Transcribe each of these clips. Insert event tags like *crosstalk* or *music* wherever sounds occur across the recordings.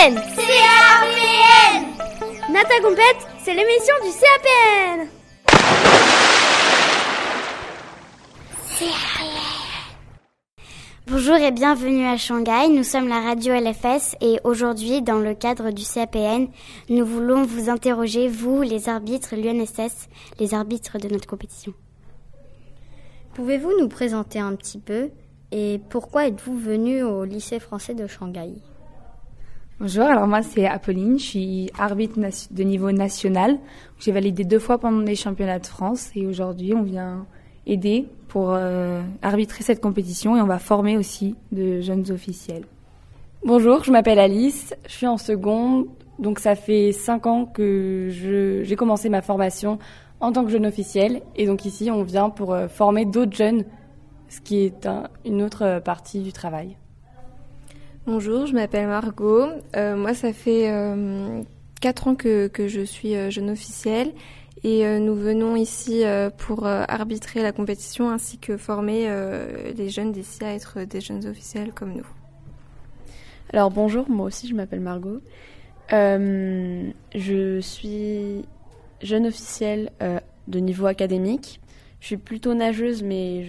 CAPN CAPN Nata Compète, c'est l'émission du CAPN Bonjour et bienvenue à Shanghai. Nous sommes la radio LFS et aujourd'hui, dans le cadre du CAPN, nous voulons vous interroger, vous, les arbitres, l'UNSS, les arbitres de notre compétition. Pouvez-vous nous présenter un petit peu et pourquoi êtes-vous venu au lycée français de Shanghai? Bonjour, alors moi c'est Apolline, je suis arbitre de niveau national. J'ai validé deux fois pendant les championnats de France et aujourd'hui on vient aider pour euh, arbitrer cette compétition et on va former aussi de jeunes officiels. Bonjour, je m'appelle Alice, je suis en seconde, donc ça fait cinq ans que j'ai commencé ma formation en tant que jeune officiel et donc ici on vient pour euh, former d'autres jeunes, ce qui est un, une autre partie du travail. Bonjour, je m'appelle Margot. Euh, moi, ça fait euh, 4 ans que, je suis euh, jeune officielle et nous venons ici pour arbitrer la compétition ainsi que former les jeunes d'ici à être des jeunes officiels comme nous. Alors bonjour, moi aussi je m'appelle Margot. je suis jeune officielle de niveau académique. Je suis plutôt nageuse, mais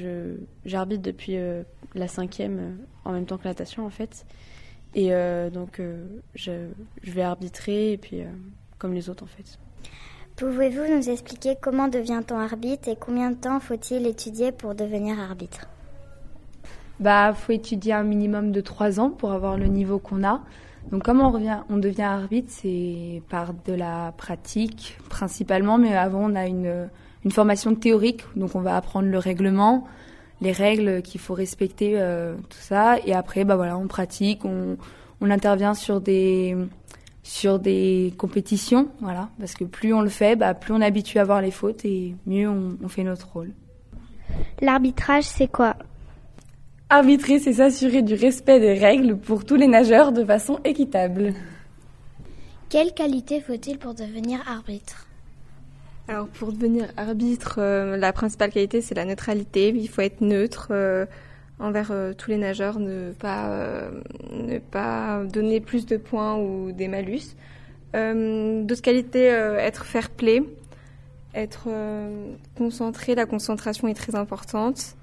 j'arbitre depuis la cinquième en même temps que la natation en fait. Et euh, donc euh, je, je, vais arbitrer et puis euh, comme les autres en fait. Pouvez-vous nous expliquer comment devient-on arbitre et combien de temps faut-il étudier pour devenir arbitre? Bah, faut étudier un minimum de trois ans pour avoir le niveau qu'on a. Donc, comment on, revient, on devient arbitre, c'est par de la pratique principalement, mais avant on a une, une formation théorique, donc on va apprendre le règlement, les règles qu'il faut respecter, euh, tout ça. Et après, bah voilà, on pratique, on, on intervient sur des sur des compétitions, voilà, parce que plus on le fait, bah, plus on est habitué à voir les fautes et mieux on, on fait notre rôle. L'arbitrage, c'est quoi? Arbitrer, c'est s'assurer du respect des règles pour tous les nageurs de façon équitable. Quelle qualité faut-il pour devenir arbitre? Alors pour devenir arbitre, euh, la principale qualité c'est la neutralité. Il faut être neutre euh, envers euh, tous les nageurs, ne pas ne pas donner plus de points ou des malus. D'autres qualités, être fair play, être concentré. La concentration est très importante.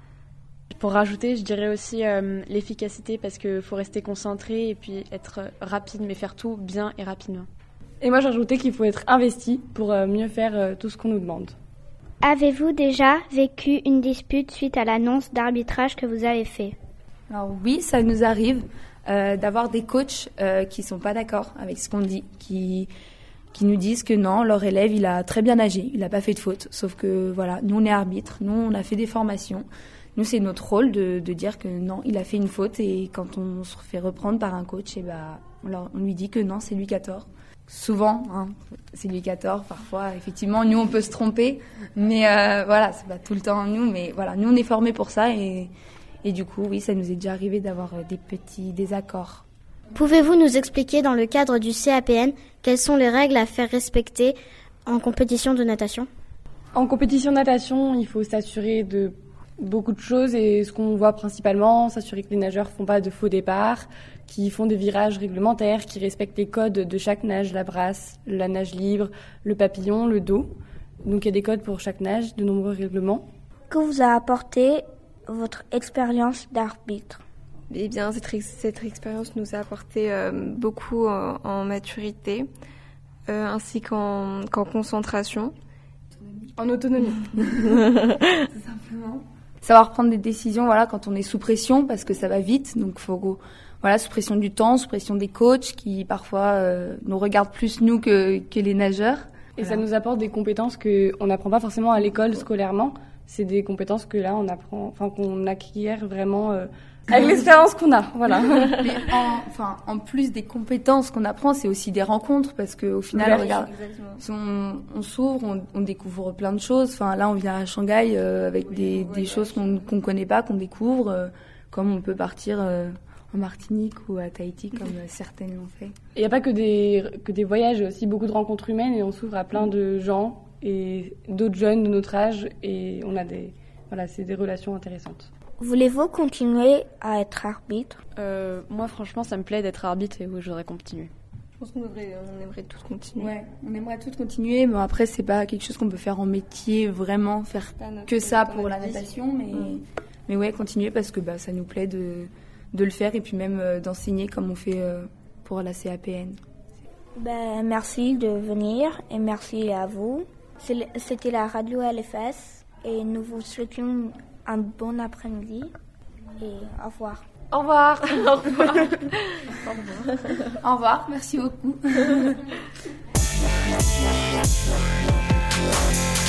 Pour rajouter, je dirais aussi l'efficacité parce qu'il faut rester concentré et puis être rapide, mais faire tout bien et rapidement. Et moi, j'ajoutais qu'il faut être investi pour euh, mieux faire euh, tout ce qu'on nous demande. Avez-vous déjà vécu une dispute suite à l'annonce d'arbitrage que vous avez fait? Alors oui, ça nous arrive euh, d'avoir des coachs euh, qui sont pas d'accord avec ce qu'on dit, qui qui nous disent que non, leur élève, il a très bien nagé, il n'a pas fait de faute. Sauf que voilà, nous on est arbitre, nous on a fait des formations. Nous c'est notre rôle de, de, dire que non, il a fait une faute et quand on se fait reprendre par un coach, et eh ben, on, leur, on lui dit que non, c'est lui qui a tort souvent, hein, c'est lui qui a tort, parfois, effectivement, nous on peut se tromper, mais euh, voilà, c'est pas tout le temps nous, mais voilà, nous on est formés pour ça et, et du coup, oui, ça nous est déjà arrivé d'avoir des petits désaccords. Pouvez-vous nous expliquer dans le cadre du CAPN quelles sont les règles à faire respecter en compétition de natation? En compétition de natation, il faut s'assurer de beaucoup de choses et ce qu'on voit principalement, s'assurer que les nageurs font pas de faux départs, qui font des virages réglementaires, qui respectent les codes de chaque nage, la brasse, la nage libre, le papillon, le dos. Donc il y a des codes pour chaque nage, de nombreux règlements. Que vous a apporté votre expérience d'arbitre? Eh bien, cette, cette, expérience nous a apporté euh, beaucoup en, en maturité, euh, ainsi qu'en qu concentration. En autonomie. *laughs* Tout simplement. Savoir prendre des décisions, voilà, quand on est sous pression, parce que ça va vite, donc faut voilà, sous pression du temps, sous pression des coachs qui parfois euh, nous regardent plus nous que, que les nageurs. Et voilà. ça nous apporte des compétences que on n'apprend pas forcément à l'école scolairement. C'est des compétences que là on apprend, enfin qu'on acquiert vraiment euh, avec l'expérience qu'on a. Voilà. *laughs* Mais en, enfin, en plus des compétences qu'on apprend, c'est aussi des rencontres parce qu'au final, oui, regarde, si on, on s'ouvre, on, on, découvre plein de choses. Enfin, là, on vient à Shanghai euh, avec des, des choses qu'on qu'on connaît pas, qu'on découvre, euh, comme on peut partir. Euh, en Martinique ou à Tahiti, comme certaines l'ont fait. Il n'y a pas que des, que des voyages, il y a aussi beaucoup de rencontres humaines et on s'ouvre à plein de gens et d'autres jeunes de notre âge et on a des, voilà, c'est des relations intéressantes. Voulez-vous continuer à être arbitre? Euh, Moi, franchement, ça me plaît d'être arbitre et oui, je voudrais continuer. Je pense qu'on devrait, on aimerait tous continuer. Ouais, on aimerait tous continuer, mais après c'est pas quelque chose qu'on peut faire en métier, vraiment faire que ça pour la natation, mais mm. mais ouais continuer parce que bah ça nous plaît de de le faire et puis même euh, d'enseigner comme on fait euh, pour la CAPN. Ben, merci de venir et merci à vous. C'était la radio LFS et nous vous souhaitons un bon après-midi et au revoir. Au revoir. au *laughs* revoir. au revoir. Au revoir. Merci beaucoup. *laughs*